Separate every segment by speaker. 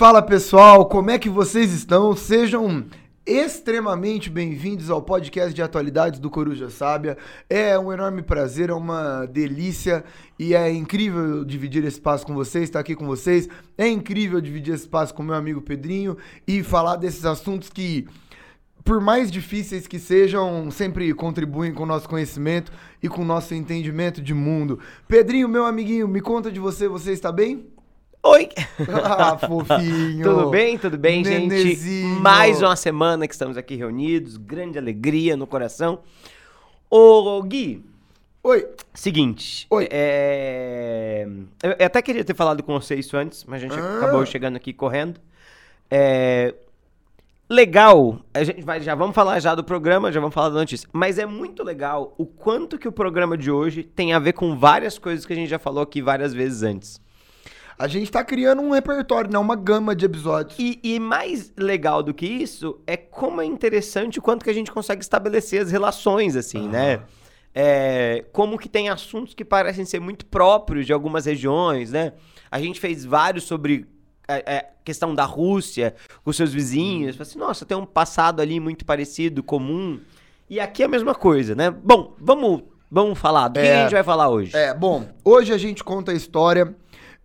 Speaker 1: Fala pessoal, como é que vocês estão? Sejam extremamente bem-vindos ao podcast de atualidades do Coruja Sábia. É um enorme prazer, é uma delícia e é incrível dividir esse espaço com vocês, estar aqui com vocês. É incrível dividir esse espaço com meu amigo Pedrinho e falar desses assuntos que por mais difíceis que sejam, sempre contribuem com o nosso conhecimento e com o nosso entendimento de mundo. Pedrinho, meu amiguinho, me conta de você, você está bem?
Speaker 2: Oi!
Speaker 1: Ah, fofinho!
Speaker 2: Tudo bem? Tudo bem,
Speaker 1: Nenezinho.
Speaker 2: gente? Mais uma semana que estamos aqui reunidos, grande alegria no coração. Ô, Gui,
Speaker 1: Oi,
Speaker 2: seguinte.
Speaker 1: Oi.
Speaker 2: É... Eu até queria ter falado com você isso antes, mas a gente
Speaker 1: Ah.
Speaker 2: acabou chegando aqui correndo. É... Legal, a gente vai, já vamos falar já do programa, já vamos falar da notícia. Mas é muito legal o quanto que o programa de hoje tem a ver com várias coisas que a gente já falou aqui várias vezes antes.
Speaker 1: A gente tá criando um repertório, né? Uma gama de episódios.
Speaker 2: E, e mais legal do que isso é como é interessante o quanto que a gente consegue estabelecer as relações, assim, né? É, como que tem assuntos que parecem ser muito próprios de algumas regiões, né? A gente fez vários sobre a, a questão da Rússia com seus vizinhos. Assim, nossa, tem um passado ali muito parecido, comum. E aqui é a mesma coisa, né? Bom, vamos, vamos falar. Do que
Speaker 1: É.
Speaker 2: a gente vai falar hoje?
Speaker 1: É, bom, hoje a gente conta a história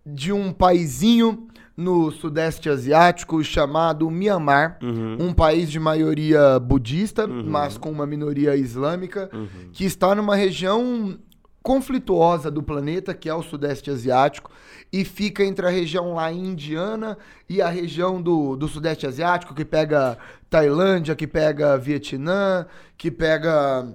Speaker 1: de um paizinho no Sudeste Asiático chamado Myanmar,
Speaker 2: Uhum.
Speaker 1: um país de maioria budista, mas com uma minoria islâmica,
Speaker 2: Uhum.
Speaker 1: que está numa região conflituosa do planeta, que é o Sudeste Asiático, e fica entre a região lá indiana e a região do, do Sudeste Asiático, que pega Tailândia, que pega Vietnã, que pega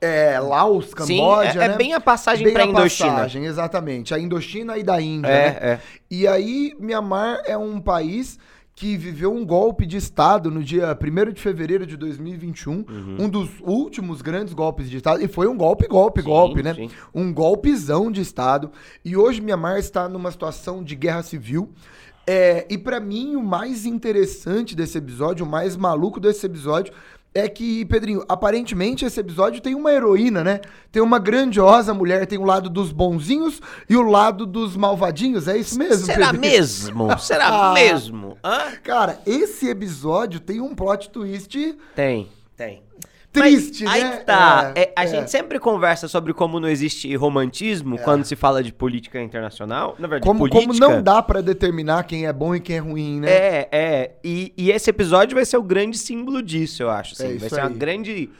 Speaker 1: é, Laos,
Speaker 2: Sim,
Speaker 1: Camboja,
Speaker 2: é, é
Speaker 1: né?
Speaker 2: bem a passagem
Speaker 1: Bem
Speaker 2: pra
Speaker 1: a
Speaker 2: Indochina.
Speaker 1: passagem, exatamente. A Indochina e da Índia,
Speaker 2: É,
Speaker 1: né?
Speaker 2: é.
Speaker 1: E aí, Mianmar é um país que viveu um golpe de Estado no dia 1 de fevereiro de 2021, um dos últimos grandes golpes de Estado, e foi um golpe, golpe,
Speaker 2: Sim,
Speaker 1: golpe, né?
Speaker 2: sim.
Speaker 1: Um golpezão de Estado. E hoje Mianmar está numa situação de guerra civil. É, e pra mim, o mais interessante desse episódio, o mais maluco desse episódio, é que, Pedrinho, aparentemente esse episódio tem uma heroína, né? Tem uma grandiosa mulher, tem o lado dos bonzinhos e o lado dos malvadinhos, é isso mesmo,
Speaker 2: Será
Speaker 1: Pedrinho?
Speaker 2: mesmo? Será
Speaker 1: Ah.
Speaker 2: mesmo? Hã?
Speaker 1: Cara, esse episódio tem um plot twist
Speaker 2: Tem, tem.
Speaker 1: Triste,
Speaker 2: Mas,
Speaker 1: né?
Speaker 2: Aí que tá.
Speaker 1: É,
Speaker 2: É, a
Speaker 1: é.
Speaker 2: gente sempre conversa sobre como não existe romantismo quando se fala de política internacional. Na verdade,
Speaker 1: Como, como
Speaker 2: política.
Speaker 1: não dá pra determinar quem é bom e quem é ruim, né?
Speaker 2: É, é. E, e esse episódio vai ser o grande símbolo disso, eu acho. assim.
Speaker 1: É
Speaker 2: vai ser uma
Speaker 1: aí.
Speaker 2: grande,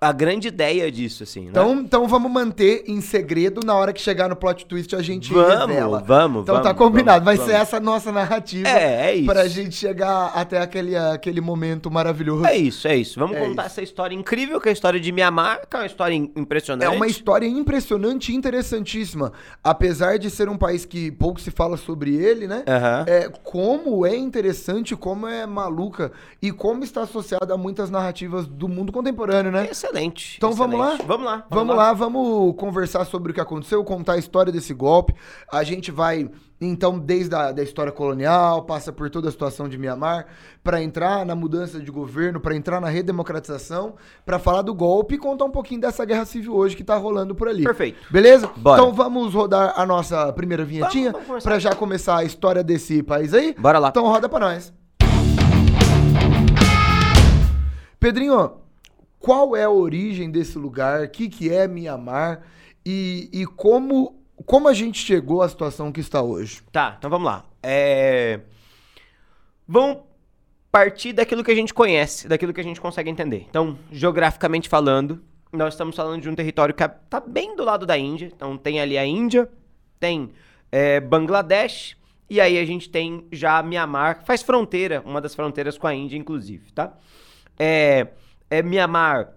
Speaker 2: a grande ideia disso, assim. né?
Speaker 1: Então, então vamos manter em segredo na hora que chegar no plot twist a gente
Speaker 2: Vamos,
Speaker 1: revela.
Speaker 2: vamos,
Speaker 1: Então tá
Speaker 2: vamos,
Speaker 1: combinado, vai
Speaker 2: vamos,
Speaker 1: ser
Speaker 2: vamos.
Speaker 1: essa a nossa narrativa
Speaker 2: É, é isso.
Speaker 1: pra gente chegar até aquele, aquele momento maravilhoso.
Speaker 2: É isso, é isso. Vamos
Speaker 1: É
Speaker 2: contar
Speaker 1: isso.
Speaker 2: essa história incrível, que é a história de Mianmar, que é uma história im-
Speaker 1: É
Speaker 2: impressionante.
Speaker 1: uma história impressionante e interessantíssima. Apesar de ser um país que pouco se fala sobre ele, né?
Speaker 2: Aham.
Speaker 1: É, como é interessante, como é maluca e como está associada a muitas narrativas do mundo contemporâneo, né?
Speaker 2: Excelente.
Speaker 1: Então vamos lá?
Speaker 2: excelente. Vamos lá.
Speaker 1: Vamos lá, vamos conversar sobre o que aconteceu, contar a história desse golpe. A gente vai, então, desde a da história colonial, passa por toda a situação de Mianmar, para entrar na mudança de governo, para entrar na redemocratização, para falar do golpe e contar um pouquinho dessa guerra civil hoje que tá rolando por ali.
Speaker 2: Perfeito.
Speaker 1: Beleza?
Speaker 2: Bora.
Speaker 1: Então vamos rodar a nossa primeira vinhetinha
Speaker 2: Vamos, vamos
Speaker 1: para já começar a história desse país aí.
Speaker 2: Bora lá.
Speaker 1: Então roda pra nós. Pedrinho, qual é a origem desse lugar? O que, que é Mianmar? E, e como, como a gente chegou à situação que está hoje?
Speaker 2: Tá, então vamos lá. É... Vamos partir daquilo que a gente conhece, daquilo que a gente consegue entender. Então, geograficamente falando, nós estamos falando de um território que está bem do lado da Índia. Então, tem ali a Índia, tem é, Bangladesh, e aí a gente tem já Mianmar, que faz fronteira, uma das fronteiras com a Índia, inclusive, tá? É, é Mianmar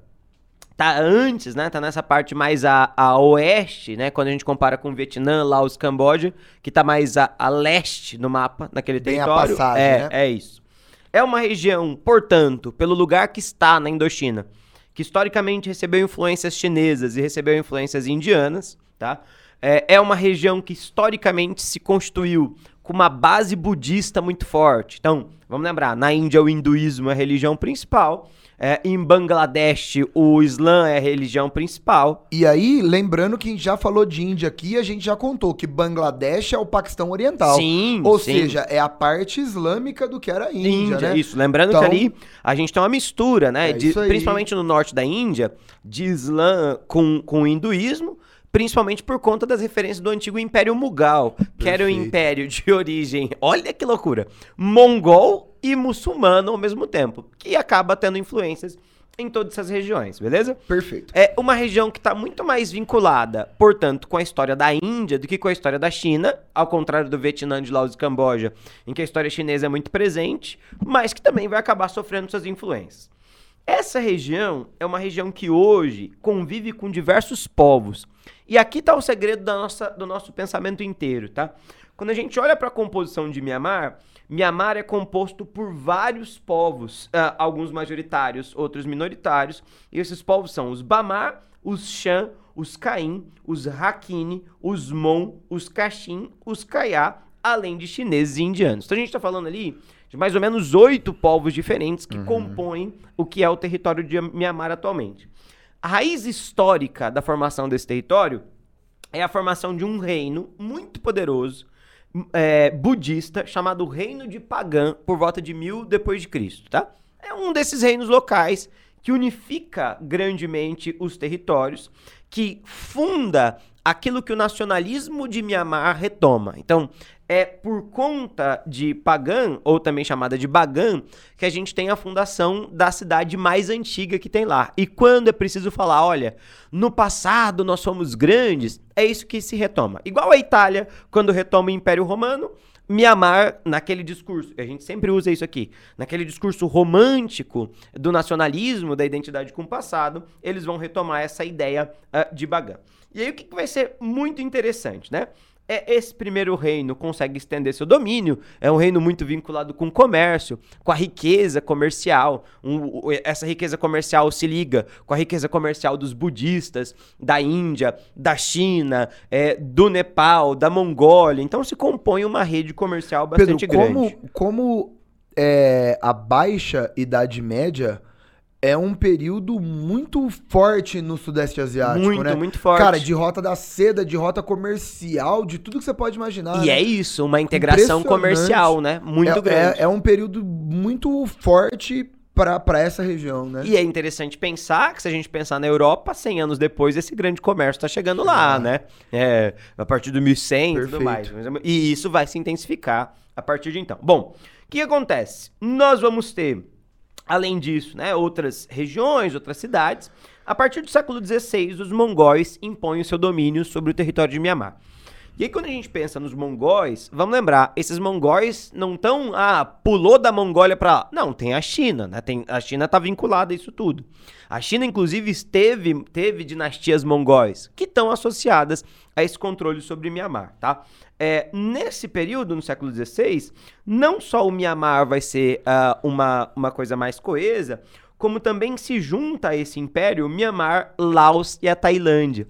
Speaker 2: tá antes, né? Tá nessa parte mais a, a oeste, né? Quando a gente compara com Vietnã, Laos, Camboja, que tá mais a, a leste no mapa, naquele
Speaker 1: Bem a
Speaker 2: território.
Speaker 1: passagem,
Speaker 2: é,
Speaker 1: né?
Speaker 2: é isso. É uma região, portanto, pelo lugar que está na Indochina, que historicamente recebeu influências chinesas e recebeu influências indianas, tá? É, é uma região que historicamente se constituiu com uma base budista muito forte. Então, vamos lembrar, na Índia o hinduísmo é a religião principal, é, em Bangladesh, o Islã é a religião principal.
Speaker 1: E aí, lembrando que a gente já falou de Índia aqui, a gente já contou que Bangladesh é o Paquistão Oriental.
Speaker 2: Sim,
Speaker 1: Ou
Speaker 2: sim.
Speaker 1: seja, é a parte islâmica do que era a Índia, né?
Speaker 2: Isso, lembrando
Speaker 1: Então-
Speaker 2: que ali a gente tem uma mistura, né?
Speaker 1: É
Speaker 2: de- principalmente no norte da Índia, de Islã com, com o hinduísmo, principalmente por conta das referências do antigo Império Mughal, que era um
Speaker 1: Perfeito.
Speaker 2: império de origem, olha que loucura, mongol e muçulmano ao mesmo tempo, que acaba tendo influências em todas essas regiões, beleza?
Speaker 1: Perfeito.
Speaker 2: É uma região que está muito mais vinculada, portanto, com a história da Índia do que com a história da China, ao contrário do Vietnã, de Laos e Camboja, em que a história chinesa é muito presente, mas que também vai acabar sofrendo suas influências. Essa região é uma região que hoje convive com diversos povos. E aqui está o segredo da nossa, do nosso pensamento inteiro, tá? Quando a gente olha para a composição de Mianmar, Mianmar é composto por vários povos, ah, alguns majoritários, outros minoritários. E esses povos são os Bamar, os Shan, os Caim, os Rakhine, os Mon, os Kachin, os Kayá, além de chineses e indianos. Então a gente está falando ali de mais ou menos oito povos diferentes que compõem o que é o território de Mianmar atualmente. A raiz histórica da formação desse território é a formação de um reino muito poderoso é, budista chamado Reino de Pagã por volta de mil depois de Cristo, tá? É um desses reinos locais que unifica grandemente os territórios, que funda aquilo que o nacionalismo de Mianmar retoma. Então, é por conta de Pagã, ou também chamada de Bagan, que a gente tem a fundação da cidade mais antiga que tem lá. E quando é preciso falar, olha, no passado nós fomos grandes, é isso que se retoma. Igual a Itália, quando retoma o Império Romano, Mianmar, naquele discurso, a gente sempre usa isso aqui, naquele discurso romântico do nacionalismo, da identidade com o passado, eles vão retomar essa ideia ah, de Bagan. E aí o que, que vai ser muito interessante, né? É, esse primeiro reino consegue estender seu domínio, é um reino muito vinculado com o comércio, com a riqueza comercial. Um- essa riqueza comercial se liga com a riqueza comercial dos budistas, da Índia, da China, é, do Nepal, da Mongólia. Então se compõe uma rede comercial
Speaker 1: Pedro,
Speaker 2: bastante
Speaker 1: como,
Speaker 2: grande.
Speaker 1: como é, a baixa Idade Média é um período muito forte no Sudeste Asiático,
Speaker 2: Muito,
Speaker 1: né?
Speaker 2: muito forte.
Speaker 1: Cara, de rota da seda, de rota comercial, de tudo que você pode imaginar.
Speaker 2: E
Speaker 1: né?
Speaker 2: é isso, uma integração comercial, né? Muito
Speaker 1: é,
Speaker 2: grande.
Speaker 1: É, é um período muito forte pra, pra essa região, né?
Speaker 2: E é interessante pensar que se a gente pensar na Europa, 100 anos depois, esse grande comércio está chegando lá,
Speaker 1: Ah.
Speaker 2: né? É, a partir do 1100 e tudo mais. E isso vai se intensificar a partir de então. Bom, o que acontece? Nós vamos ter, além disso, né, outras regiões, outras cidades. A partir do século XVI, os mongóis impõem o seu domínio sobre o território de Mianmar. E aí, quando a gente pensa nos mongóis, vamos lembrar, esses mongóis não estão, ah, pulou da Mongólia pra lá. Não, tem a China, né? Tem, a China tá vinculada a isso tudo. A China, inclusive, esteve, teve dinastias mongóis que estão associadas a esse controle sobre Mianmar, tá? É, nesse período, no século XVI, não só o Mianmar vai ser ah, uma, uma coisa mais coesa, como também se junta a esse império Mianmar, Laos e a Tailândia.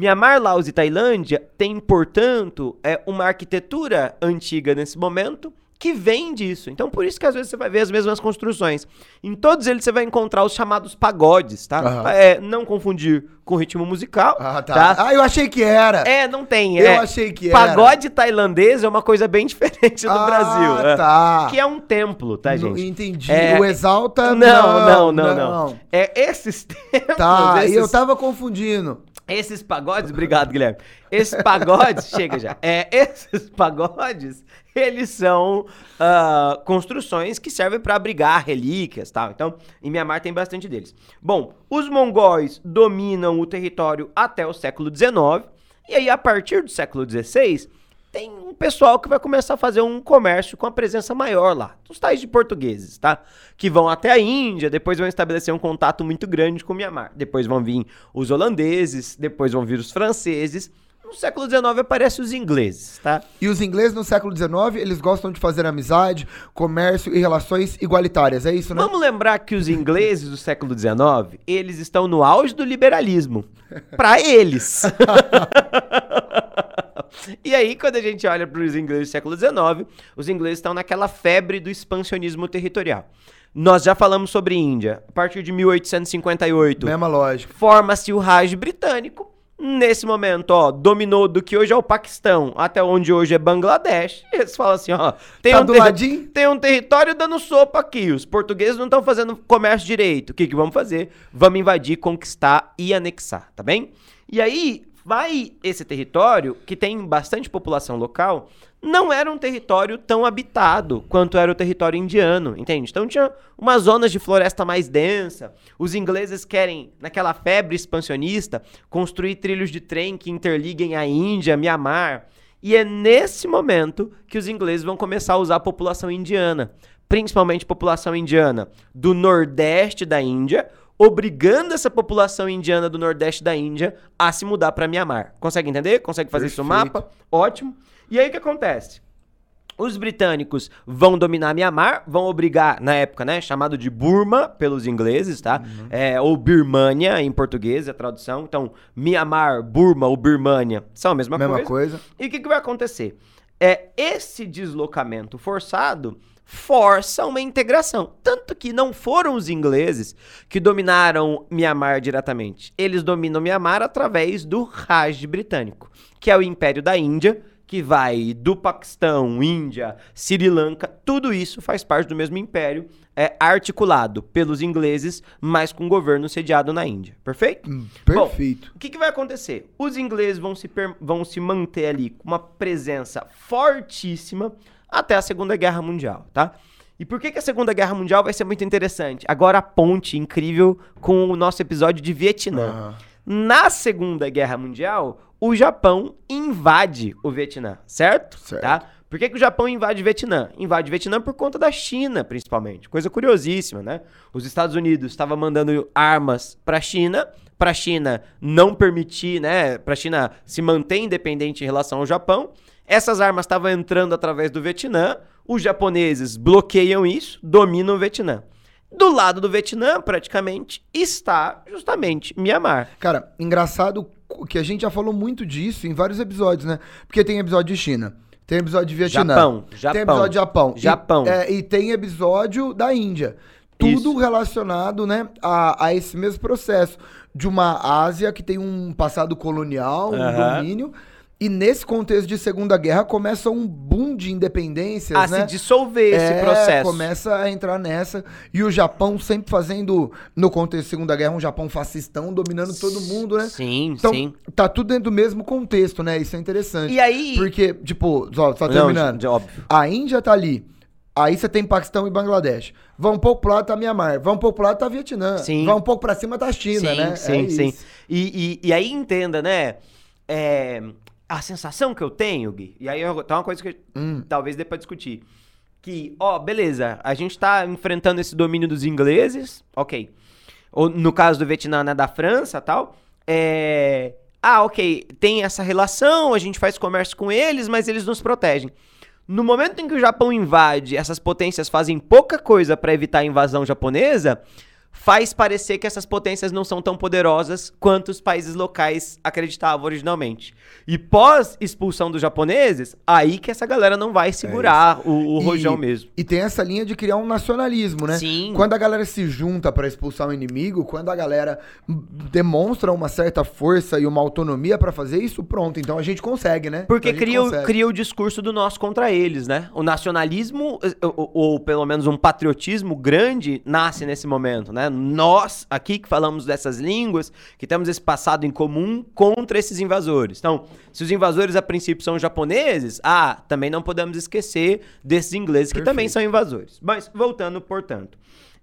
Speaker 2: Mianmar, Laos e Tailândia têm, portanto, é, uma arquitetura antiga nesse momento que vem disso. Então, por isso que às vezes você vai ver as mesmas construções. Em todos eles você vai encontrar os chamados pagodes, tá?
Speaker 1: Aham.
Speaker 2: É, não confundir com ritmo musical,
Speaker 1: Ah, tá.
Speaker 2: tá?
Speaker 1: Ah, eu achei que era.
Speaker 2: É, não tem.
Speaker 1: Eu
Speaker 2: é.
Speaker 1: achei que era.
Speaker 2: Pagode tailandês é uma coisa bem diferente do
Speaker 1: ah,
Speaker 2: Brasil. é.
Speaker 1: tá.
Speaker 2: Que é um templo, tá,
Speaker 1: Não
Speaker 2: gente?
Speaker 1: Entendi.
Speaker 2: É,
Speaker 1: o Exalta,
Speaker 2: Não, não, não, não. É esses templos,
Speaker 1: Tá,
Speaker 2: esses,
Speaker 1: eu tava confundindo.
Speaker 2: Esses pagodes, obrigado, Guilherme. Esses pagodes, chega já. É, esses pagodes, eles são ah, construções que servem para abrigar relíquias, tal. Então, em Mianmar tem bastante deles. Bom, os mongóis dominam o território até o século XIX. E aí, a partir do século XVI, tem um pessoal que vai começar a fazer um comércio com a presença maior lá. Os tais de portugueses, tá? Que vão até a Índia, depois vão estabelecer um contato muito grande com Mianmar. Depois vão vir os holandeses, depois vão vir os franceses. No século XIX aparecem os ingleses, tá?
Speaker 1: E os ingleses no século XIX, eles gostam de fazer amizade, comércio e relações igualitárias, é isso, né?
Speaker 2: Vamos lembrar que os ingleses do século XIX, eles estão no auge do liberalismo. Pra eles. E aí, quando a gente olha para os ingleses do século XIX, os ingleses estão naquela febre do expansionismo territorial. Nós já falamos sobre Índia. A partir de 1858,
Speaker 1: Mesma lógica.
Speaker 2: forma-se o Raj britânico. Nesse momento, ó, dominou do que hoje é o Paquistão até onde hoje é Bangladesh. Eles falam assim, ó, tem,
Speaker 1: Tá
Speaker 2: um, terri- tem um território dando sopa aqui. Os portugueses não estão fazendo comércio direito. O que, que vamos fazer? Vamos invadir, conquistar e anexar, tá bem? E aí, vai esse território, que tem bastante população local, não era um território tão habitado quanto era o território indiano, entende? Então tinha umas zonas de floresta mais densa. Os ingleses querem, naquela febre expansionista, construir trilhos de trem que interliguem a Índia, Mianmar. E é nesse momento que os ingleses vão começar a usar a população indiana, principalmente população indiana do nordeste da Índia, obrigando essa população indiana do nordeste da Índia a se mudar para Mianmar. Consegue entender? Consegue fazer isso no
Speaker 1: Perfeito.
Speaker 2: mapa? Ótimo. E aí o que acontece? Os britânicos vão dominar Mianmar, vão obrigar, na época, né, chamado de Burma pelos ingleses, tá?
Speaker 1: Uhum.
Speaker 2: É, ou Birmania em português, é a tradução. Então, Mianmar, Burma ou Birmania são a mesma,
Speaker 1: Mesma
Speaker 2: coisa.
Speaker 1: coisa.
Speaker 2: E o que, que vai acontecer? É esse deslocamento forçado força uma integração. Tanto que não foram os ingleses que dominaram Mianmar diretamente. Eles dominam Mianmar através do Raj britânico, que é o Império da Índia, que vai do Paquistão, Índia, Sri Lanka, tudo isso faz parte do mesmo império, é articulado pelos ingleses, mas com governo sediado na Índia. Perfeito?
Speaker 1: Hum,
Speaker 2: Bom,
Speaker 1: Perfeito.
Speaker 2: o que, que vai acontecer? Os ingleses vão se, vão se manter ali com uma presença fortíssima até a Segunda Guerra Mundial, tá? E por que, que a Segunda Guerra Mundial vai ser muito interessante? Agora a ponte incrível com o nosso episódio de Vietnã.
Speaker 1: Aham.
Speaker 2: Na Segunda Guerra Mundial, o Japão invade o Vietnã, certo?
Speaker 1: Certo.
Speaker 2: Tá? Por que, que o Japão invade o Vietnã? Invade o Vietnã por conta da China, principalmente. Coisa curiosíssima, né? Os Estados Unidos estavam mandando armas para a China, para a China não permitir, né? Para a China se manter independente em relação ao Japão. Essas armas estavam entrando através do Vietnã. Os japoneses bloqueiam isso, dominam o Vietnã. Do lado do Vietnã, praticamente, está justamente Mianmar.
Speaker 1: Cara, engraçado que a gente já falou muito disso em vários episódios, né? Porque tem episódio de China, tem episódio de Vietnã,
Speaker 2: Japão,
Speaker 1: tem
Speaker 2: Japão.
Speaker 1: episódio de Japão,
Speaker 2: Japão.
Speaker 1: E, é, e tem episódio da Índia. Tudo
Speaker 2: Isso.
Speaker 1: relacionado, né, a, a esse mesmo processo de uma Ásia que tem um passado colonial, um
Speaker 2: Aham.
Speaker 1: domínio. E nesse contexto de Segunda Guerra começa um boom de independências,
Speaker 2: a
Speaker 1: né?
Speaker 2: se dissolver esse
Speaker 1: É,
Speaker 2: processo.
Speaker 1: começa a entrar nessa. E o Japão sempre fazendo, no contexto da Segunda Guerra, um Japão fascistão dominando todo mundo, né?
Speaker 2: Sim,
Speaker 1: Então,
Speaker 2: sim.
Speaker 1: tá tudo dentro do mesmo contexto, né? Isso é interessante.
Speaker 2: E aí.
Speaker 1: Porque, tipo, só, só
Speaker 2: Não,
Speaker 1: terminando.
Speaker 2: de- óbvio.
Speaker 1: A Índia tá ali. Aí você tem Paquistão e Bangladesh. Vai um pouco pro lado tá Mianmar. Vai um pouco pro lado tá Vietnã.
Speaker 2: Sim.
Speaker 1: Vai um pouco pra cima tá China,
Speaker 2: sim,
Speaker 1: né?
Speaker 2: sim,
Speaker 1: É
Speaker 2: sim. E, e, e aí entenda, né? é, a sensação que eu tenho, Gui, e aí eu- tá uma coisa que
Speaker 1: Hum.
Speaker 2: talvez dê pra discutir. Que, ó, beleza, a gente tá enfrentando esse domínio dos ingleses, ok. Ou no caso do Vietnã, né, da França e tal. É. Ah, ok, tem essa relação, a gente faz comércio com eles, mas eles nos protegem. No momento em que o Japão invade, essas potências fazem pouca coisa para evitar a invasão japonesa, faz parecer que essas potências não são tão poderosas quanto os países locais acreditavam originalmente. E pós expulsão dos japoneses, aí que essa galera não vai segurar o, o
Speaker 1: E-
Speaker 2: rojão mesmo.
Speaker 1: E tem essa linha de criar um nacionalismo, né?
Speaker 2: Sim.
Speaker 1: Quando a galera se junta pra expulsar o inimigo, quando a galera demonstra uma certa força e uma autonomia pra fazer isso, pronto. Então a gente consegue, né?
Speaker 2: Porque cria, o-
Speaker 1: consegue.
Speaker 2: cria o discurso do nós contra eles, né? O nacionalismo, eh, ou, ou pelo menos um patriotismo grande, nasce nesse momento, né? Nós, aqui que falamos dessas línguas, que temos esse passado em comum contra esses invasores. Então, se os invasores a princípio são japoneses, ah, também não podemos esquecer desses ingleses que
Speaker 1: Perfeito.
Speaker 2: também são invasores. Mas, voltando, portanto.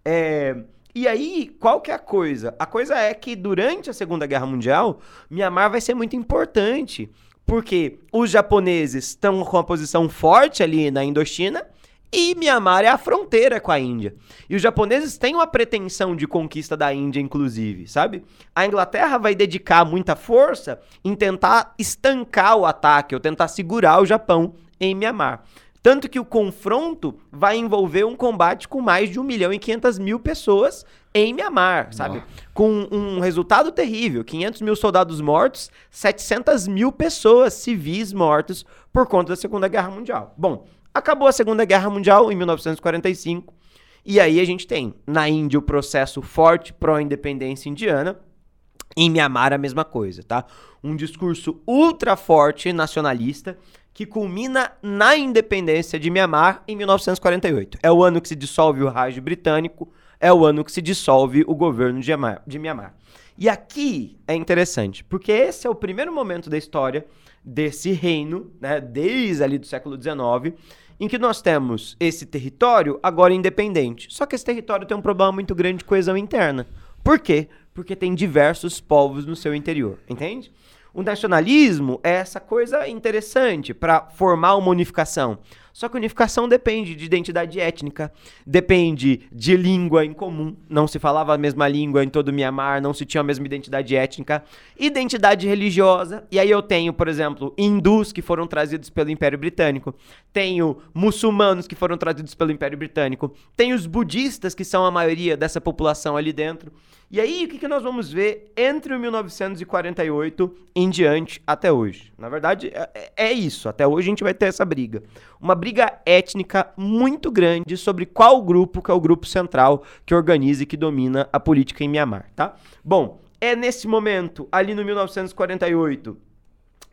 Speaker 2: É, E aí, qual que é a coisa? A coisa é que durante a Segunda Guerra Mundial, Mianmar vai ser muito importante, porque os japoneses estão com uma posição forte ali na Indochina e Mianmar é a fronteira com a Índia. E os japoneses têm uma pretensão de conquista da Índia, inclusive, sabe? A Inglaterra vai dedicar muita força em tentar estancar o ataque, ou tentar segurar o Japão em Mianmar. Tanto que o confronto vai envolver um combate com mais de 1 milhão e 500 mil pessoas em Mianmar, sabe? Com um resultado terrível: 500 mil soldados mortos, 700 mil pessoas civis mortas por conta da Segunda Guerra Mundial. Bom, acabou a Segunda Guerra Mundial em 1945. E aí a gente tem na Índia o processo forte pró-independência indiana. Em Mianmar a mesma coisa, tá? Um discurso ultra forte nacionalista que culmina na independência de Mianmar em 1948. É o ano que se dissolve o Raj britânico, é o ano que se dissolve o governo de Mianmar. E aqui é interessante, porque esse é o primeiro momento da história desse reino, né, desde ali do século XIX, em que nós temos esse território agora independente. Só que esse território tem um problema muito grande de coesão interna. Por quê? Porque tem diversos povos no seu interior, entende? O nacionalismo é essa coisa interessante para formar uma unificação. Só que unificação depende de identidade étnica, depende de língua em comum. Não se falava a mesma língua em todo o Mianmar, não se tinha a mesma identidade étnica. Identidade religiosa, e aí eu tenho, por exemplo, hindus que foram trazidos pelo Império Britânico, tenho muçulmanos que foram trazidos pelo Império Britânico, tenho os budistas que são a maioria dessa população ali dentro. E aí, o que, que nós vamos ver entre o 1948 em diante até hoje? Na verdade, é, é, isso. Até hoje a gente vai ter essa briga. Uma briga étnica muito grande sobre qual grupo que é o grupo central que organiza e que domina a política em Mianmar, tá? Bom, é nesse momento, ali no 1948,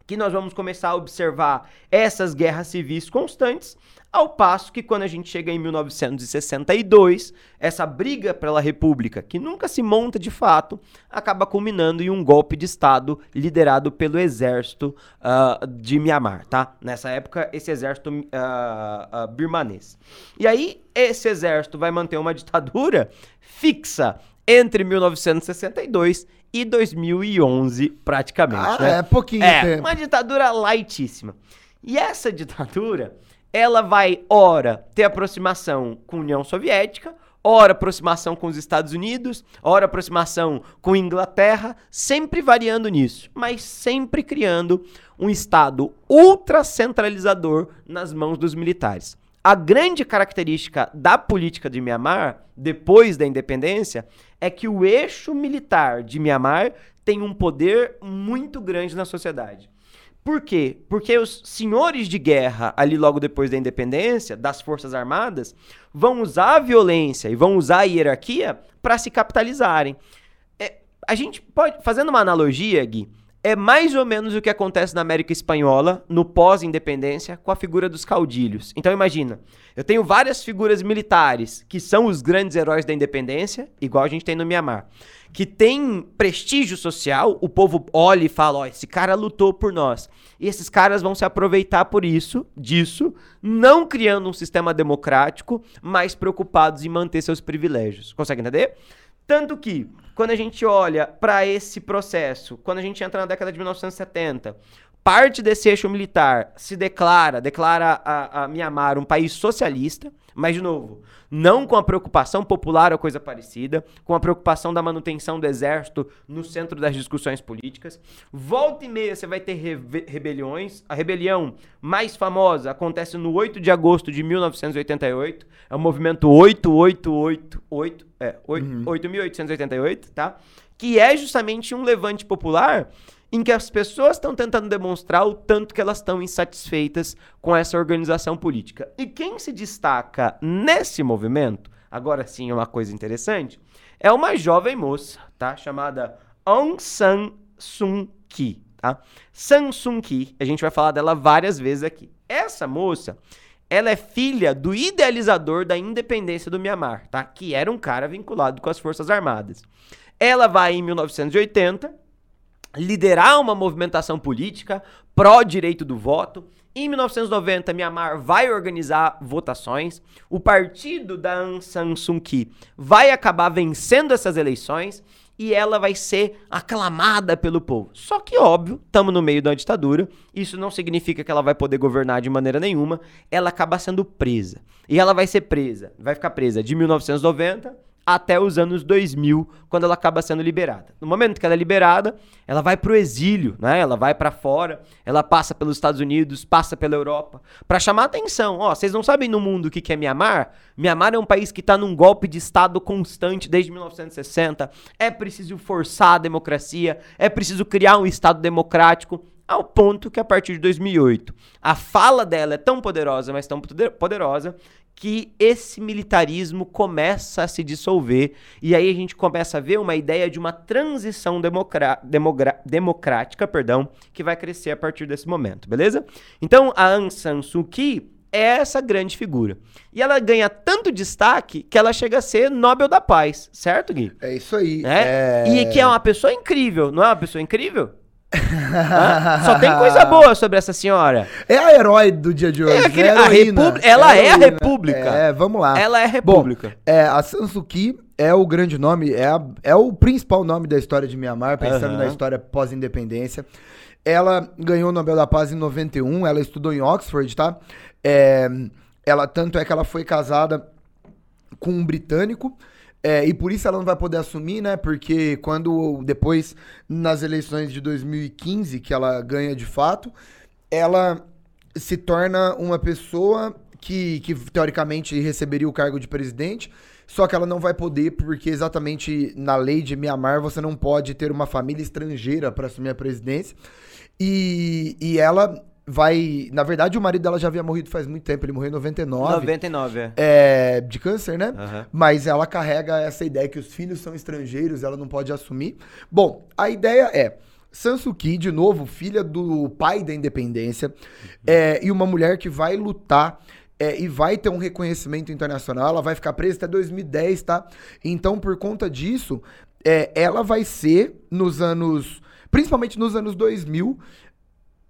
Speaker 2: que nós vamos começar a observar essas guerras civis constantes, ao passo que quando a gente chega em 1962, essa briga pela república, que nunca se monta de fato, acaba culminando em um golpe de estado liderado pelo exército uh, de Myanmar, tá? Nessa época, esse exército uh, uh, birmanês. E aí, esse exército vai manter uma ditadura fixa entre 1962 e 2011, praticamente.
Speaker 1: Ah,
Speaker 2: né?
Speaker 1: é pouquinho
Speaker 2: é,
Speaker 1: tempo.
Speaker 2: uma ditadura lightíssima. E essa ditadura, ela vai, ora, ter aproximação com a União Soviética, ora aproximação com os Estados Unidos, ora aproximação com Inglaterra, sempre variando nisso, mas sempre criando um Estado ultra centralizador nas mãos dos militares. A grande característica da política de Mianmar, depois da independência, é que o eixo militar de Mianmar tem um poder muito grande na sociedade. Por quê? Porque os senhores de guerra, ali logo depois da independência, das Forças Armadas, vão usar a violência e vão usar a hierarquia para se capitalizarem. É, a gente pode, fazendo uma analogia, Gui, é mais ou menos o que acontece na América Espanhola, no pós-independência, com a figura dos caudilhos. Então imagina, eu tenho várias figuras militares que são os grandes heróis da independência, igual a gente tem no Mianmar, que tem prestígio social, o povo olha e fala, ó, oh, esse cara lutou por nós. E esses caras vão se aproveitar por isso, disso, não criando um sistema democrático, mas preocupados em manter seus privilégios. Consegue entender? Tanto que, quando a gente olha para esse processo, quando a gente entra na década de 1970, parte desse eixo militar se declara, declara a, a Mianmar um país socialista, mas, de novo, não com a preocupação popular ou coisa parecida, com a preocupação da manutenção do exército no centro das discussões políticas. Volta e meia você vai ter re rebeliões. A rebelião mais famosa acontece no 8 de agosto de 1988. É o movimento 8888, é, 8, uhum. 8.888, tá? Que é justamente um levante popular em que as pessoas estão tentando demonstrar o tanto que elas estão insatisfeitas com essa organização política. E quem se destaca nesse movimento, agora sim é uma coisa interessante, é uma jovem moça, tá? Chamada Aung San Suu Kyi, tá? San Suu Kyi, a gente vai falar dela várias vezes aqui. Essa moça, ela é filha do idealizador da independência do Mianmar, tá? Que era um cara vinculado com as Forças Armadas. Ela vai em 1980 liderar uma movimentação política pró-direito do voto. Em 1990, Myanmar vai organizar votações. O partido da Aung San Suu Kyi vai acabar vencendo essas eleições e ela vai ser aclamada pelo povo. Só que, óbvio, estamos no meio da ditadura. Isso não significa que ela vai poder governar de maneira nenhuma. Ela acaba sendo presa. E ela vai ser presa, vai ficar presa de 1990 até os anos 2000, quando ela acaba sendo liberada. No momento que ela é liberada, ela vai para o exílio, né? Ela vai para fora, ela passa pelos Estados Unidos, passa pela Europa, para chamar atenção. Ó, vocês não sabem no mundo o que é Mianmar? Mianmar é um país que está num golpe de Estado constante desde 1960. É preciso forçar a democracia, é preciso criar um Estado democrático ao ponto que a partir de 2008 a fala dela é tão poderosa, mas tão poderosa que esse militarismo começa a se dissolver e aí a gente começa a ver uma ideia de uma transição democrática, perdão, que vai crescer a partir desse momento, beleza? Então a Aung San Suu Kyi é essa grande figura. E ela ganha tanto destaque que ela chega a ser Nobel da Paz, certo, Gui?
Speaker 1: É isso aí.
Speaker 2: É? é... E que é uma pessoa incrível, não é uma pessoa incrível? Só tem coisa boa sobre essa senhora.
Speaker 1: É a herói do dia de hoje. É aquele,
Speaker 2: né? a Repub ela é, é a República.
Speaker 1: É, vamos lá.
Speaker 2: Ela é a República. Bom,
Speaker 1: é, a Sansuki é o grande nome, é, a, é o principal nome da história de Mianmar, pensando uhum. na história pós-independência. Ela ganhou o Nobel da Paz em 91, ela estudou em Oxford, tá? É, ela, tanto é que ela foi casada com um britânico, é, e por isso ela não vai poder assumir, né? Porque quando depois, nas eleições de 2015, que ela ganha de fato, ela se torna uma pessoa que, que teoricamente receberia o cargo de presidente, só que ela não vai poder, porque exatamente na lei de Mianmar você não pode ter uma família estrangeira para assumir a presidência. E, e ela vai. Na verdade, o marido dela já havia morrido faz muito tempo, ele morreu em 99.
Speaker 2: 99, é.
Speaker 1: é de câncer, né? Uhum. Mas ela carrega essa ideia que os filhos são estrangeiros, ela não pode assumir. Bom, a ideia é. Sansuki, de novo, filha do pai da independência, uhum. é, e uma mulher que vai lutar é, e vai ter um reconhecimento internacional. Ela vai ficar presa até 2010, tá? Então, por conta disso, é, ela vai ser, nos anos. Principalmente nos anos 2000,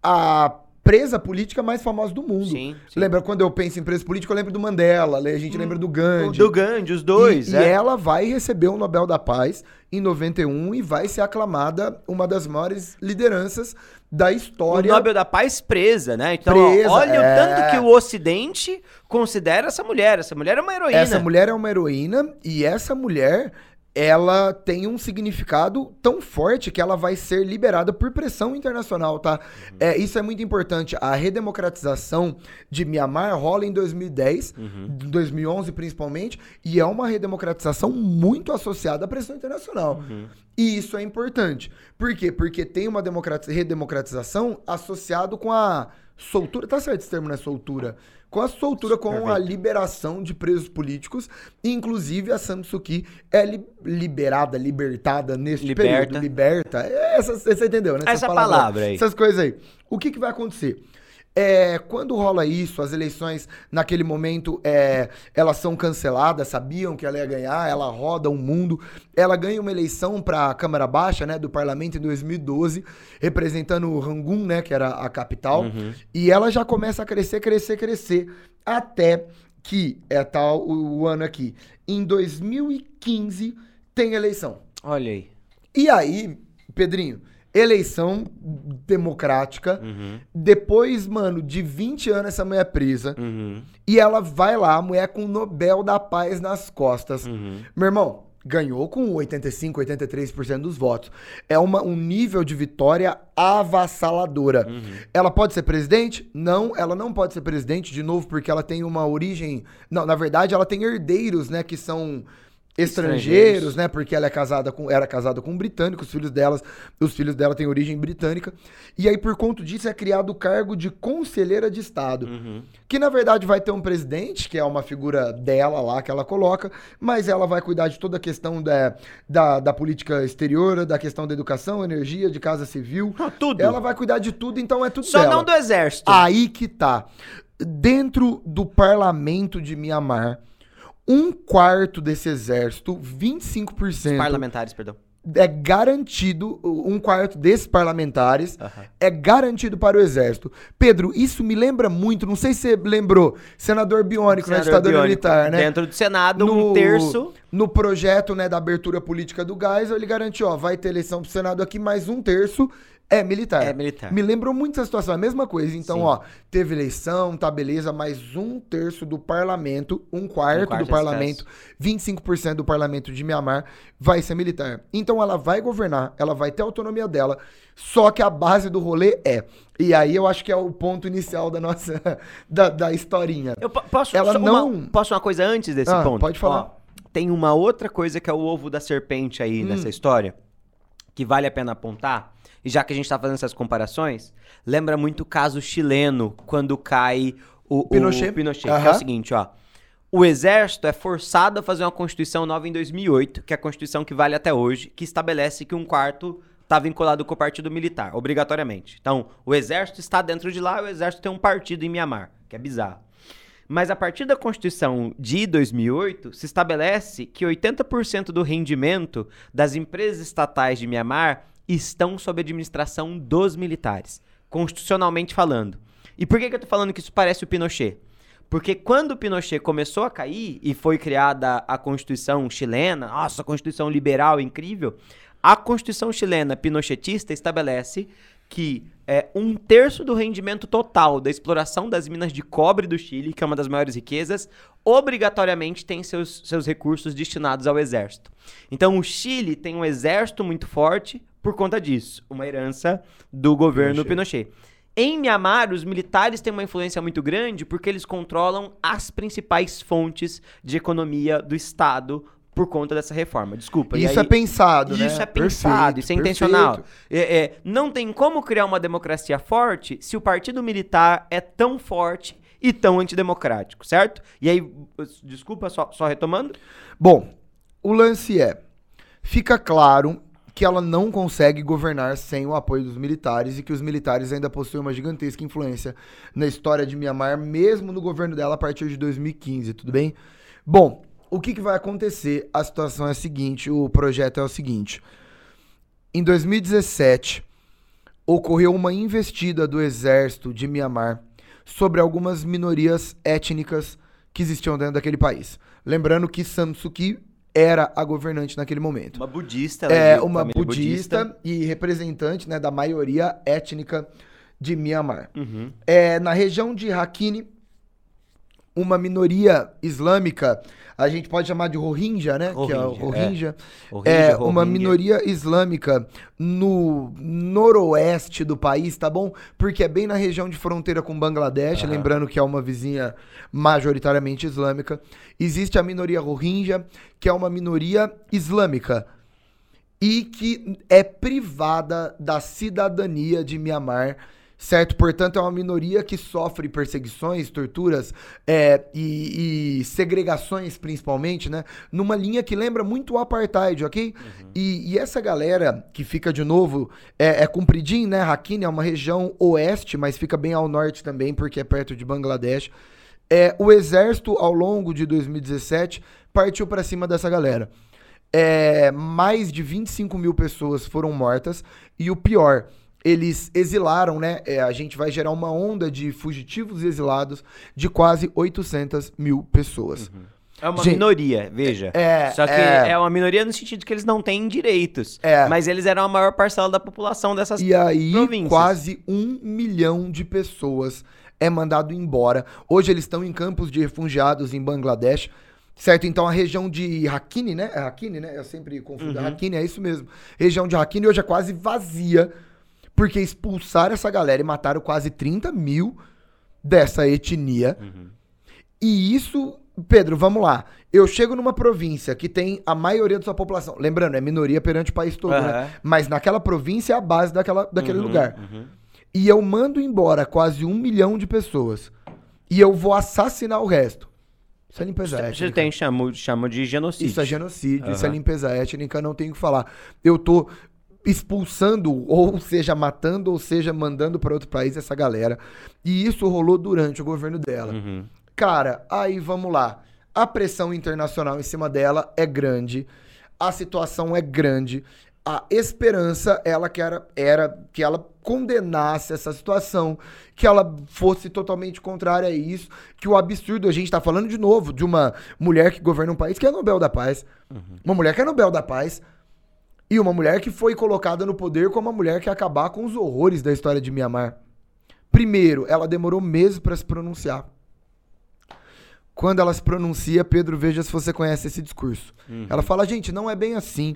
Speaker 1: a presa política mais famosa do mundo. Sim, sim. Lembra quando eu penso em presa política, eu lembro do Mandela, a gente hum, lembra do Gandhi.
Speaker 2: Do Gandhi, os dois.
Speaker 1: E, é. e, ela vai receber o Nobel da Paz em 91 e vai ser aclamada uma das maiores lideranças da história.
Speaker 2: O Nobel da Paz presa, né? Então, presa, olha é... o tanto que o Ocidente considera essa mulher. Essa mulher é uma heroína.
Speaker 1: Essa mulher é uma heroína e essa mulher ela tem um significado tão forte que ela vai ser liberada por pressão internacional, tá? Uhum. É, isso é muito importante. A redemocratização de Myanmar rola em 2010, uhum. 2011 principalmente, e é uma redemocratização muito associada à pressão internacional. Uhum. E isso é importante. Por quê? Porque tem uma redemocratização associado com a soltura. Tá certo esse termo, não é soltura? com a soltura, com Perfeito. a liberação de presos políticos. Inclusive, a Samsuki é li liberada, libertada neste liberta. período. Liberta. Essa, você entendeu, né?
Speaker 2: Essa, Essa palavra, palavra aí.
Speaker 1: Essas coisas aí. O que, que vai acontecer? É, quando rola isso, as eleições naquele momento é, elas são canceladas, sabiam que ela ia ganhar, ela roda o mundo, ela ganha uma eleição para a Câmara Baixa, né, do Parlamento em 2012, representando o Rangoon, né, que era a capital, uhum. e ela já começa a crescer, crescer, crescer, até que é tal o, o ano aqui, em 2015 tem eleição.
Speaker 2: Olha aí.
Speaker 1: E aí, Pedrinho, eleição democrática. Uhum. Depois, mano, de 20 anos essa mulher é presa. Uhum. E ela vai lá, a mulher com o Nobel da Paz nas costas. Uhum. Meu irmão, ganhou com 85, 83% dos votos. É uma, um nível de vitória avassaladora. Uhum. Ela pode ser presidente? Não, ela não pode ser presidente, de novo, porque ela tem uma origem. Não, na verdade, ela tem herdeiros, né, que são estrangeiros, né? Porque ela é casada com, era casada com um britânico, os filhos delas, os filhos dela têm origem britânica. E aí, por conta disso, é criado o cargo de conselheira de Estado. Uhum. Que na verdade vai ter um presidente, que é uma figura dela lá que ela coloca, mas ela vai cuidar de toda a questão da, da, da política exterior, da questão da educação, energia, de casa civil.
Speaker 2: Ah, tudo.
Speaker 1: Ela vai cuidar de tudo, então é tudo
Speaker 2: Só
Speaker 1: dela.
Speaker 2: não do exército.
Speaker 1: Aí que tá. Dentro do parlamento de Mianmar um quarto desse exército, 25%. Os
Speaker 2: parlamentares, perdão.
Speaker 1: É garantido, um quarto desses parlamentares uhum. é garantido para o exército. Pedro, isso me lembra muito, não sei se você lembrou, senador Biônico senador na ditadura militar, né?
Speaker 2: Dentro do Senado, no, um terço
Speaker 1: no projeto né, da abertura política do Geisel, ele garantiu, ó, vai ter eleição pro Senado aqui, mais um terço é militar.
Speaker 2: É militar.
Speaker 1: Me lembrou muito essa situação, a mesma coisa. Então,
Speaker 2: Sim.
Speaker 1: ó, teve eleição, tá beleza, mais um terço do parlamento, um quarto,
Speaker 2: quarto
Speaker 1: do parlamento, 25% do parlamento de Mianmar vai ser militar. Então ela vai governar, ela vai ter a autonomia dela, só que a base do rolê é. E aí eu acho que é o ponto inicial da nossa da, da historinha.
Speaker 2: Eu po- posso,
Speaker 1: Ela não-
Speaker 2: uma, posso uma coisa antes desse
Speaker 1: Ah,
Speaker 2: ponto?
Speaker 1: pode falar.
Speaker 2: Ó, tem uma outra coisa que é o ovo da serpente aí
Speaker 1: Hum.
Speaker 2: nessa história, que vale a pena apontar. E já que a gente tá fazendo essas comparações, lembra muito o caso chileno, quando cai o o
Speaker 1: Pinochet.
Speaker 2: Pinochet que é o seguinte, ó. O exército é forçado a fazer uma constituição nova em 2008, que é a constituição que vale até hoje, que estabelece que um quarto tá vinculado com o partido militar, obrigatoriamente. Então, o exército está dentro de lá, o exército tem um partido em Mianmar, que é bizarro. Mas a partir da Constituição de 2008, se estabelece que 80% do rendimento das empresas estatais de Mianmar estão sob administração dos militares, constitucionalmente falando. E por que, que eu tô falando que isso parece o Pinochet? Porque quando o Pinochet começou a cair e foi criada a Constituição chilena, nossa, Constituição liberal incrível, a Constituição chilena pinochetista estabelece que é, um terço do rendimento total da exploração das minas de cobre do Chile, que é uma das maiores riquezas, obrigatoriamente tem seus, seus recursos destinados ao exército. Então o Chile tem um exército muito forte por conta disso, uma herança do governo Pinochet. Em Mianmar, os militares têm uma influência muito grande porque eles controlam as principais fontes de economia do Estado por conta dessa reforma. Desculpa.
Speaker 1: Isso
Speaker 2: aí-
Speaker 1: é pensado, né?
Speaker 2: isso é pensado,
Speaker 1: Perfeito,
Speaker 2: isso é intencional. É, é, não tem como criar uma democracia forte se o partido militar é tão forte e tão antidemocrático, certo? E aí, desculpa, só, só retomando.
Speaker 1: Bom, o lance é: fica claro que ela não consegue governar sem o apoio dos militares e que os militares ainda possuem uma gigantesca influência na história de Mianmar, mesmo no governo dela a partir de 2015, tudo bem? Bom, o que, que vai acontecer? A situação é a seguinte: o projeto é o seguinte. Em 2017, ocorreu uma investida do exército de Mianmar sobre algumas minorias étnicas que existiam dentro daquele país. Lembrando que Samsuki era a governante naquele momento.
Speaker 2: Uma budista. ela
Speaker 1: É uma
Speaker 2: família
Speaker 1: budista, e representante né, da maioria étnica de Mianmar.
Speaker 2: Uhum.
Speaker 1: É, na região de Rakhine, uma minoria islâmica, a gente pode chamar de Rohingya, né? que é o
Speaker 2: Rohingya,
Speaker 1: Rohingya.
Speaker 2: Rohingya,
Speaker 1: É, uma
Speaker 2: Rohingya.
Speaker 1: minoria islâmica no noroeste do país, tá bom? Porque é bem na região de fronteira com Bangladesh,
Speaker 2: Aham.
Speaker 1: lembrando que é uma vizinha majoritariamente islâmica. Existe a minoria Rohingya, que é uma minoria islâmica e que é privada da cidadania de Mianmar, certo? Portanto, é uma minoria que sofre perseguições, torturas é, e, e segregações, principalmente, né? Numa linha que lembra muito o apartheid, ok? E, e essa galera que fica de novo é, é compridinho, né? Rakhine é uma região oeste, mas fica bem ao norte também, porque é perto de Bangladesh. É, o exército, ao longo de 2017, partiu para cima dessa galera. É, mais de 25 mil pessoas foram mortas. E o pior, eles exilaram, né? É, a gente vai gerar uma onda de fugitivos e exilados de quase 800 mil pessoas.
Speaker 2: É uma
Speaker 1: Gente,
Speaker 2: minoria, veja.
Speaker 1: é,
Speaker 2: Só que
Speaker 1: é.
Speaker 2: é. uma minoria no sentido que eles não têm direitos.
Speaker 1: É.
Speaker 2: Mas eles eram a maior parcela da população dessas
Speaker 1: E aí,
Speaker 2: províncias.
Speaker 1: quase um milhão de pessoas é mandado embora. Hoje eles estão em campos de refugiados em Bangladesh. Certo? Então a região de Rakhine, né? É Rakhine, né? Eu sempre confundo.
Speaker 2: Uhum.
Speaker 1: Rakhine, é isso mesmo. Região de Rakhine hoje é quase vazia. Porque expulsaram essa galera e mataram quase 30 mil dessa etnia.
Speaker 2: Uhum.
Speaker 1: E isso, Pedro, vamos lá. Eu chego numa província que tem a maioria da sua população. Lembrando, é minoria perante o país todo, né?
Speaker 2: Aham.
Speaker 1: Mas naquela província é a base daquela, daquele
Speaker 2: Uhum,
Speaker 1: lugar.
Speaker 2: uhum.
Speaker 1: E eu mando embora quase um milhão de pessoas. E eu vou assassinar o resto. Isso é limpeza
Speaker 2: Você
Speaker 1: étnica.
Speaker 2: tem, chamo, chamo de genocídio.
Speaker 1: Isso é genocídio, isso é limpeza étnica, não tenho o que falar. Eu tô expulsando, ou seja, matando, ou seja, mandando para outro país essa galera. E isso rolou durante o governo dela.
Speaker 2: Uhum.
Speaker 1: Cara, aí vamos lá. A pressão internacional em cima dela é grande. A situação é grande. A esperança, ela que era, era que ela condenasse essa situação, que ela fosse totalmente contrária a isso, que o absurdo, a gente tá falando de novo de uma mulher que governa um país que é Nobel da Paz. Uma mulher que é Nobel da Paz. E uma mulher que foi colocada no poder como uma mulher que ia acabar com os horrores da história de Mianmar. Primeiro, ela demorou meses para se pronunciar. Quando ela se pronuncia, Pedro, veja se você conhece esse discurso. Ela fala, gente, não é bem assim.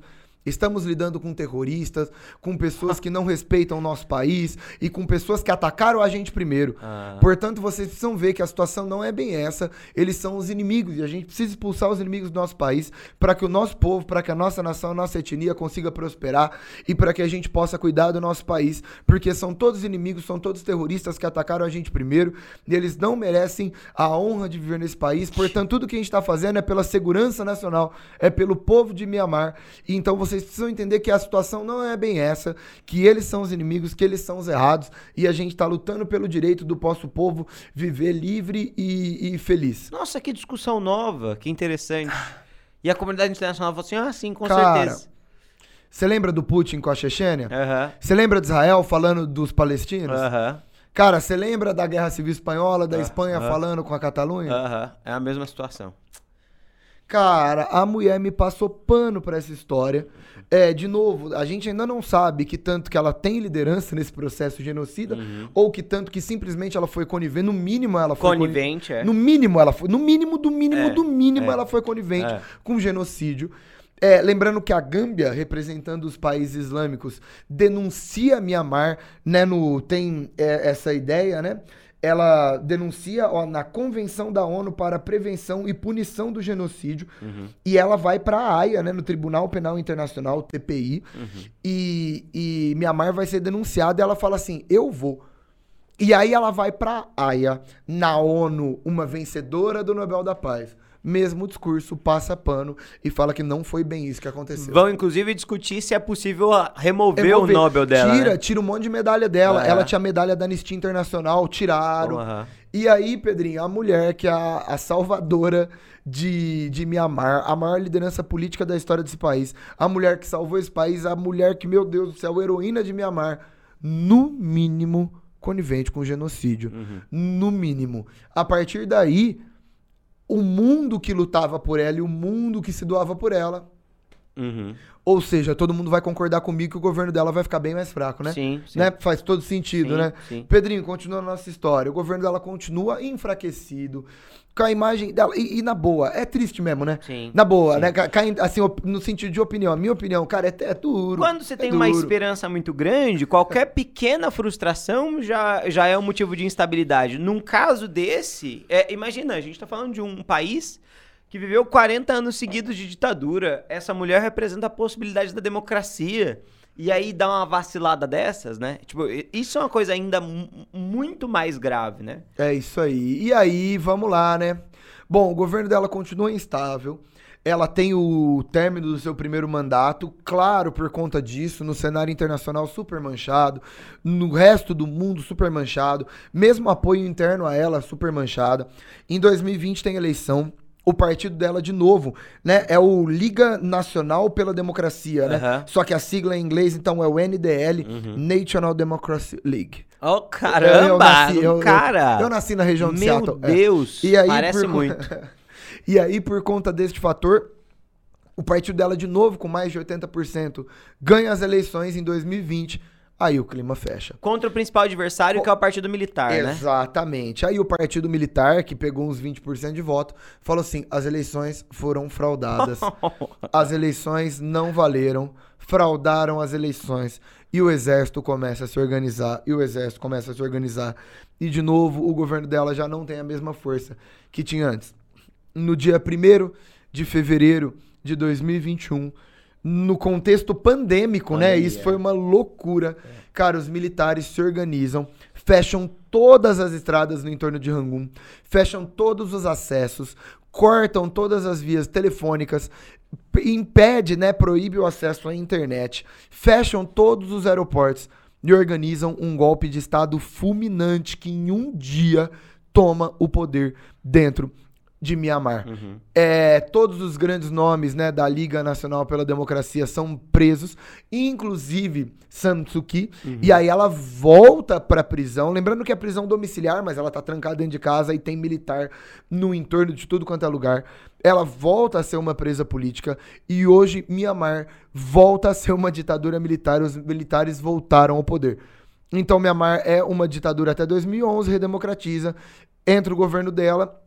Speaker 1: Estamos lidando com terroristas, com pessoas que não respeitam o nosso país e com pessoas que atacaram a gente primeiro.
Speaker 2: Ah.
Speaker 1: Portanto, vocês precisam ver que a situação não é bem essa. Eles são os inimigos e a gente precisa expulsar os inimigos do nosso país para que o nosso povo, para que a nossa nação, a nossa etnia consiga prosperar e para que a gente possa cuidar do nosso país, porque são todos inimigos, são todos terroristas que atacaram a gente primeiro e eles não merecem a honra de viver nesse país. Portanto, tudo que a gente está fazendo é pela segurança nacional, é pelo povo de Mianmar. E então vocês precisam entender que a situação não é bem essa, que eles são os inimigos, que eles são os errados e a gente está lutando pelo direito do nosso povo viver livre e, e feliz.
Speaker 2: Nossa, que discussão nova, que interessante. E a comunidade internacional falou assim: ah, sim, com
Speaker 1: Cara,
Speaker 2: certeza.
Speaker 1: Você lembra do Putin com a Chechênia? Você lembra de Israel falando dos palestinos?
Speaker 2: Aham.
Speaker 1: Cara, você lembra da Guerra Civil Espanhola, da
Speaker 2: Ah,
Speaker 1: Espanha
Speaker 2: ah.
Speaker 1: falando com a Catalunha?
Speaker 2: Aham. É a mesma situação.
Speaker 1: Cara, a mulher me passou pano pra essa história. É, de novo, a gente ainda não sabe que tanto que ela tem liderança nesse processo genocida,
Speaker 2: Uhum.
Speaker 1: ou que tanto que simplesmente ela foi conivente. No mínimo, ela foi coni-
Speaker 2: Conivente, é.
Speaker 1: No mínimo, ela foi. No mínimo, do mínimo,
Speaker 2: É,
Speaker 1: do mínimo,
Speaker 2: é.
Speaker 1: ela foi conivente
Speaker 2: É.
Speaker 1: com genocídio. É, lembrando que a Gâmbia, representando os países islâmicos, denuncia Mianmar, né? No, tem é, essa ideia, né? Ela denuncia ó, na Convenção da ONU para a Prevenção e Punição do Genocídio. E ela vai para a AIA, né? No Tribunal Penal Internacional, TPI. E, e Mianmar vai ser denunciada e ela fala assim: eu vou. E aí ela vai pra Haia, na ONU, uma vencedora do Nobel da Paz. Mesmo discurso, passa pano e fala que não foi bem isso que aconteceu.
Speaker 2: Vão, inclusive, discutir se é possível ah, remover,
Speaker 1: Remover.
Speaker 2: o Nobel dela.
Speaker 1: Tira,
Speaker 2: né?
Speaker 1: tira um monte de medalha dela.
Speaker 2: É.
Speaker 1: Ela tinha medalha da Anistia Internacional, tiraram.
Speaker 2: Aham.
Speaker 1: E aí, Pedrinho, a mulher que é a, a salvadora de, de Mianmar, a maior liderança política da história desse país, a mulher que salvou esse país, a mulher que, meu Deus do céu, heroína de Mianmar, no mínimo conivente com genocídio. No mínimo. A partir daí, o mundo que lutava por ela e o mundo que se doava por ela.
Speaker 2: Uhum.
Speaker 1: Ou seja, todo mundo vai concordar comigo que o governo dela vai ficar bem mais fraco, né?
Speaker 2: Sim, sim.
Speaker 1: Né? Faz todo sentido,
Speaker 2: Sim,
Speaker 1: né?
Speaker 2: sim.
Speaker 1: Pedrinho, continua a nossa história. O governo dela continua enfraquecido, com a imagem dela. E, e na boa, é triste mesmo, né?
Speaker 2: Sim,
Speaker 1: Na boa,
Speaker 2: sim.
Speaker 1: né? Ca- cai- assim, no sentido de opinião. A minha opinião, cara, é, é duro.
Speaker 2: Quando você
Speaker 1: é
Speaker 2: tem uma
Speaker 1: duro.
Speaker 2: esperança muito grande, qualquer pequena frustração já, já é um motivo de instabilidade. Num caso desse, é, imagina, a gente tá falando de um país que viveu 40 anos seguidos de ditadura. Essa mulher representa a possibilidade da democracia. E aí dá uma vacilada dessas, né? Tipo, isso é uma coisa ainda mu- muito mais grave, né?
Speaker 1: É isso aí. E aí, vamos lá, né? Bom, o governo dela continua instável. Ela tem o término do seu primeiro mandato, claro, por conta disso, no cenário internacional super manchado, no resto do mundo super manchado, mesmo apoio interno a ela super manchada. Em 2020 tem eleição. O partido dela, de novo, né? É o Liga Nacional pela Democracia, né?
Speaker 2: Aham.
Speaker 1: Só que a sigla em inglês, então, é o NDL, National Democracy League.
Speaker 2: Oh, caramba!
Speaker 1: Eu nasci- eu- eu-
Speaker 2: cara!
Speaker 1: eu nasci na região de
Speaker 2: Meu
Speaker 1: Seattle, é.
Speaker 2: Deus!
Speaker 1: E aí,
Speaker 2: parece
Speaker 1: por...
Speaker 2: muito.
Speaker 1: e aí, por conta deste fator, o partido dela, de novo, com mais de 80%, ganha as eleições em 2020. Aí o clima fecha.
Speaker 2: Contra o principal adversário, que é o Partido Militar, né?
Speaker 1: Exatamente. Aí o partido militar, que pegou uns 20% de voto, falou assim: as eleições foram fraudadas. as eleições não valeram, fraudaram as eleições. E o exército começa a se organizar, e o exército começa a se organizar. E de novo, o governo dela já não tem a mesma força que tinha antes. No dia 1 de fevereiro de 2021, no contexto pandêmico, né? Isso
Speaker 2: é.
Speaker 1: foi uma loucura. Cara, os militares se organizam, fecham todas as estradas no entorno de Rangoon, fecham todos os acessos, cortam todas as vias telefônicas, impede, né, proíbe o acesso à internet, fecham todos os aeroportos e organizam um golpe de estado fulminante que em um dia toma o poder dentro de Mianmar.
Speaker 2: Uhum.
Speaker 1: É, todos os grandes nomes né, da Liga Nacional pela Democracia são presos, inclusive Suu Kyi. E aí ela volta pra prisão. Lembrando que é prisão domiciliar, mas ela tá trancada dentro de casa e tem militar no entorno de tudo quanto é lugar. Ela volta a ser uma presa política e hoje Mianmar volta a ser uma ditadura militar. Os militares voltaram ao poder. Então Mianmar é uma ditadura até 2011, redemocratiza, entra o governo dela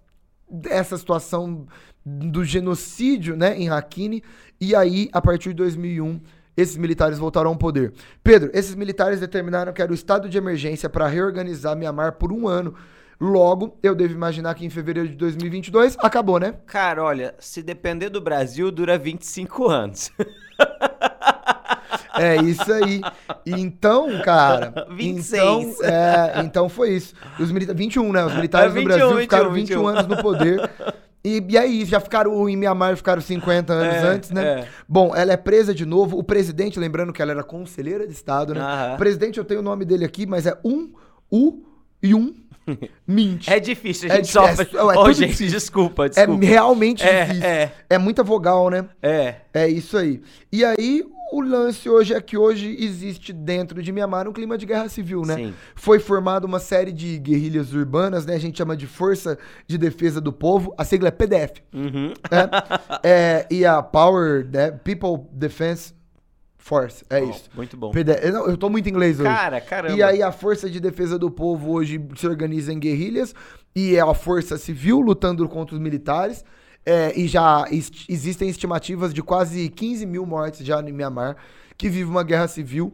Speaker 1: essa situação do genocídio, né, em Rakhine, e aí, a partir de 2001, esses militares voltaram ao poder. Pedro, esses militares determinaram que era o estado de emergência para reorganizar Mianmar por um ano. Logo, eu devo imaginar que em fevereiro de 2022 acabou, né?
Speaker 2: Cara, olha, se depender do Brasil, dura 25 anos.
Speaker 1: É isso aí. Então, cara.
Speaker 2: 26.
Speaker 1: Então, é, então foi isso. Os milita 21, né? Os militares
Speaker 2: É,
Speaker 1: do
Speaker 2: 21,
Speaker 1: Brasil
Speaker 2: 21,
Speaker 1: ficaram 21,
Speaker 2: 21.
Speaker 1: anos no poder. E, e aí, já ficaram em Mianmar, ficaram 50 anos
Speaker 2: É,
Speaker 1: antes, né?
Speaker 2: é.
Speaker 1: Bom, ela é presa de novo. O presidente, lembrando que ela era conselheira de Estado, né?
Speaker 2: Aham.
Speaker 1: O presidente, eu tenho o nome dele aqui, mas é um, U e um Mint.
Speaker 2: É difícil, a
Speaker 1: É
Speaker 2: gente
Speaker 1: difí-
Speaker 2: sofre.
Speaker 1: é- é tudo
Speaker 2: gente,
Speaker 1: difícil.
Speaker 2: desculpa,
Speaker 1: É
Speaker 2: desculpa.
Speaker 1: realmente
Speaker 2: É,
Speaker 1: difícil.
Speaker 2: é.
Speaker 1: é muita vogal, né?
Speaker 2: É.
Speaker 1: É isso aí. E aí, o lance hoje é que hoje existe dentro de Mianmar um clima de guerra civil, né?
Speaker 2: Sim.
Speaker 1: Foi formada uma série de guerrilhas urbanas, né? A gente chama de Força de Defesa do Povo. A sigla é PDF.
Speaker 2: Uhum.
Speaker 1: É, É, e a Power, né? People Defense Force. É isso.
Speaker 2: Muito bom.
Speaker 1: PDF. Não, eu tô muito em inglês hoje.
Speaker 2: Cara, caramba.
Speaker 1: E aí a Força de Defesa do Povo hoje se organiza em guerrilhas e é a força civil lutando contra os militares. É, e já est- existem estimativas de quase 15 mil mortes já em Mianmar, que vive uma guerra civil.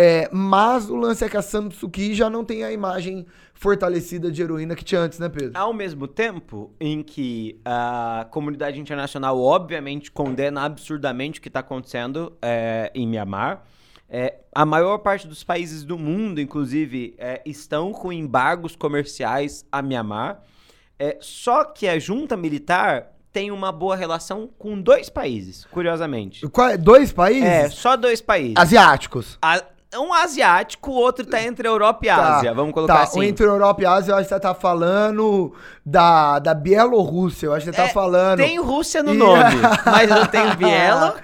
Speaker 1: É, mas o lance é que a Kyi já não tem a imagem fortalecida de heroína que tinha antes, né, Pedro?
Speaker 2: Ao mesmo tempo em que a comunidade internacional, obviamente, condena absurdamente o que está acontecendo é, em Mianmar, é, a maior parte dos países do mundo, inclusive, é, estão com embargos comerciais a Mianmar. É, só que a junta militar tem uma boa relação com dois países, curiosamente.
Speaker 1: É? Dois países?
Speaker 2: É, só dois países.
Speaker 1: Asiáticos.
Speaker 2: A- um asiático, o outro tá entre a Europa e a
Speaker 1: Tá,
Speaker 2: Ásia, vamos colocar
Speaker 1: tá.
Speaker 2: assim.
Speaker 1: O entre Europa e Ásia, eu acho que você tá falando da, da Bielorrússia. Eu acho que você tá
Speaker 2: É,
Speaker 1: falando.
Speaker 2: Tem Rússia no
Speaker 1: E-
Speaker 2: nome, mas não tem Bielo.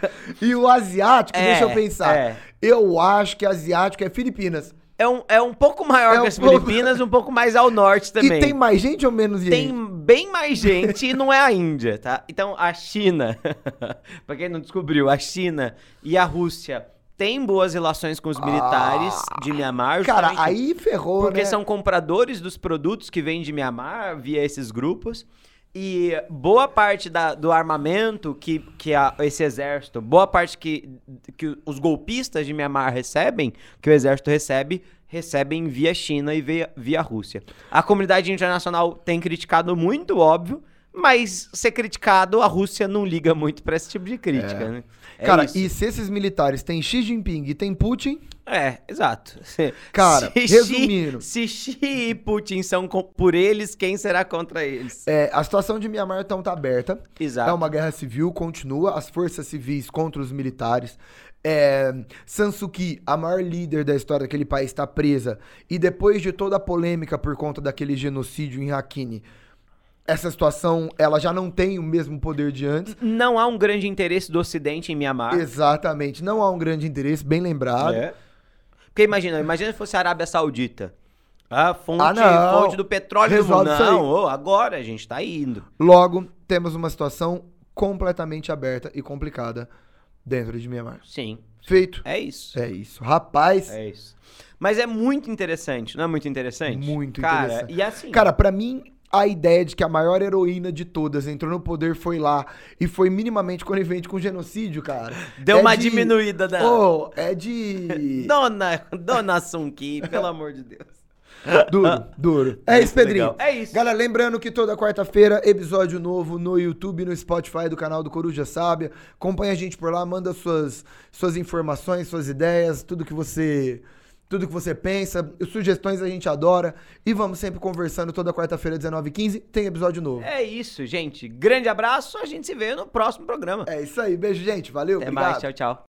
Speaker 1: e o asiático,
Speaker 2: É,
Speaker 1: deixa eu pensar.
Speaker 2: é.
Speaker 1: Eu acho que asiático é Filipinas.
Speaker 2: É um, é um pouco maior
Speaker 1: É
Speaker 2: que
Speaker 1: um
Speaker 2: as
Speaker 1: pouco-
Speaker 2: Filipinas, um pouco mais ao norte também.
Speaker 1: E tem mais gente ou menos gente?
Speaker 2: Tem bem mais gente e não é a Índia, tá? Então a China, pra quem não descobriu, a China e a Rússia têm boas relações com os militares de Mianmar.
Speaker 1: Ah. Cara, aí ferrou,
Speaker 2: Porque
Speaker 1: né?
Speaker 2: são compradores dos produtos que vêm de Mianmar via esses grupos. E boa parte da- do armamento que, que a- esse exército, boa parte que, que os golpistas de Mianmar recebem, que o exército recebe, recebem via China e via, via Rússia. A comunidade internacional tem criticado muito, óbvio, mas ser criticado, a Rússia não liga muito pra esse tipo de crítica, né? É
Speaker 1: Cara,
Speaker 2: isso.
Speaker 1: e se esses militares têm Xi Jinping e tem Putin,
Speaker 2: É, exato.
Speaker 1: Cara,
Speaker 2: Se
Speaker 1: resumindo.
Speaker 2: Xi, se Xi e Putin são por eles, quem será contra eles?
Speaker 1: é, a situação de Mianmar então tá aberta.
Speaker 2: Exato.
Speaker 1: É uma guerra civil, continua. As forças civis contra os militares. É, San Suu Kyi, a maior líder da história daquele país, está presa. E depois de toda a polêmica por conta daquele genocídio em Rakhine, essa situação ela já não tem o mesmo poder de antes.
Speaker 2: Não há um grande interesse do Ocidente em Mianmar.
Speaker 1: Exatamente. Não há um grande interesse, bem lembrado.
Speaker 2: É. Porque imagina, imagina se fosse a Arábia Saudita. A fonte,
Speaker 1: Ah, não.
Speaker 2: fonte do petróleo do
Speaker 1: Resolve
Speaker 2: mundo.
Speaker 1: isso aí.
Speaker 2: Não, ô, agora a gente tá indo.
Speaker 1: Logo, temos uma situação completamente aberta e complicada dentro de Mianmar.
Speaker 2: Sim,
Speaker 1: Feito.
Speaker 2: é isso.
Speaker 1: É isso. Rapaz,
Speaker 2: É isso. Mas é muito interessante, não é muito interessante?
Speaker 1: Muito
Speaker 2: Cara,
Speaker 1: interessante.
Speaker 2: E assim,
Speaker 1: Cara, pra mim, a ideia de que a maior heroína de todas entrou no poder foi lá e foi minimamente conivente com genocídio, cara.
Speaker 2: deu
Speaker 1: É
Speaker 2: uma
Speaker 1: de-
Speaker 2: diminuída da...
Speaker 1: Ô, é de.
Speaker 2: Dona, Dona Sunki, pelo amor de Deus.
Speaker 1: Duro, duro. É isso,
Speaker 2: Muito
Speaker 1: Pedrinho.
Speaker 2: legal. É isso.
Speaker 1: Galera, lembrando que toda quarta-feira, episódio novo no YouTube no Spotify do canal do Coruja Sábia. Acompanha a gente por lá, manda suas, suas informações, suas ideias, tudo que você. Tudo que você pensa, sugestões a gente adora. E vamos sempre conversando toda quarta-feira, 19h15, tem episódio novo.
Speaker 2: É isso, gente. Grande abraço, a gente se vê no próximo programa.
Speaker 1: É isso aí, beijo, gente. Valeu,
Speaker 2: Até
Speaker 1: obrigado.
Speaker 2: mais, tchau, tchau.